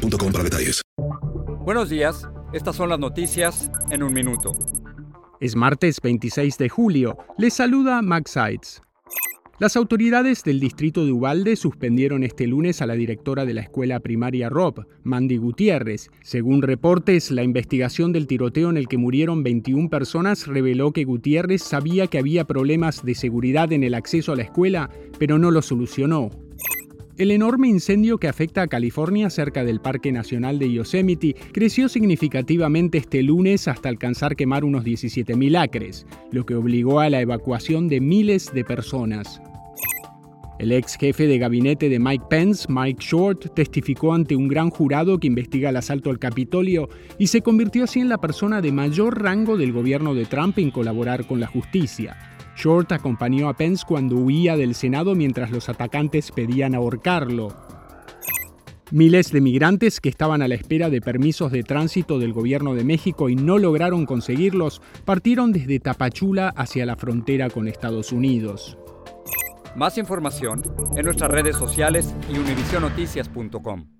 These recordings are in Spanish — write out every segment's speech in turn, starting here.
para detalles. Buenos días, estas son las noticias en un minuto. Es martes 26 de julio. Les saluda Max Sides. Las autoridades del distrito de Ubalde suspendieron este lunes a la directora de la escuela primaria Rob, Mandy Gutiérrez. Según reportes, la investigación del tiroteo en el que murieron 21 personas reveló que Gutiérrez sabía que había problemas de seguridad en el acceso a la escuela, pero no lo solucionó. El enorme incendio que afecta a California cerca del Parque Nacional de Yosemite creció significativamente este lunes hasta alcanzar quemar unos 17.000 acres, lo que obligó a la evacuación de miles de personas. El ex jefe de gabinete de Mike Pence, Mike Short, testificó ante un gran jurado que investiga el asalto al Capitolio y se convirtió así en la persona de mayor rango del gobierno de Trump en colaborar con la justicia. Short acompañó a Pence cuando huía del Senado mientras los atacantes pedían ahorcarlo. Miles de migrantes que estaban a la espera de permisos de tránsito del gobierno de México y no lograron conseguirlos, partieron desde Tapachula hacia la frontera con Estados Unidos. Más información en nuestras redes sociales y univisionoticias.com.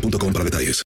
boostmobile.com para detalles.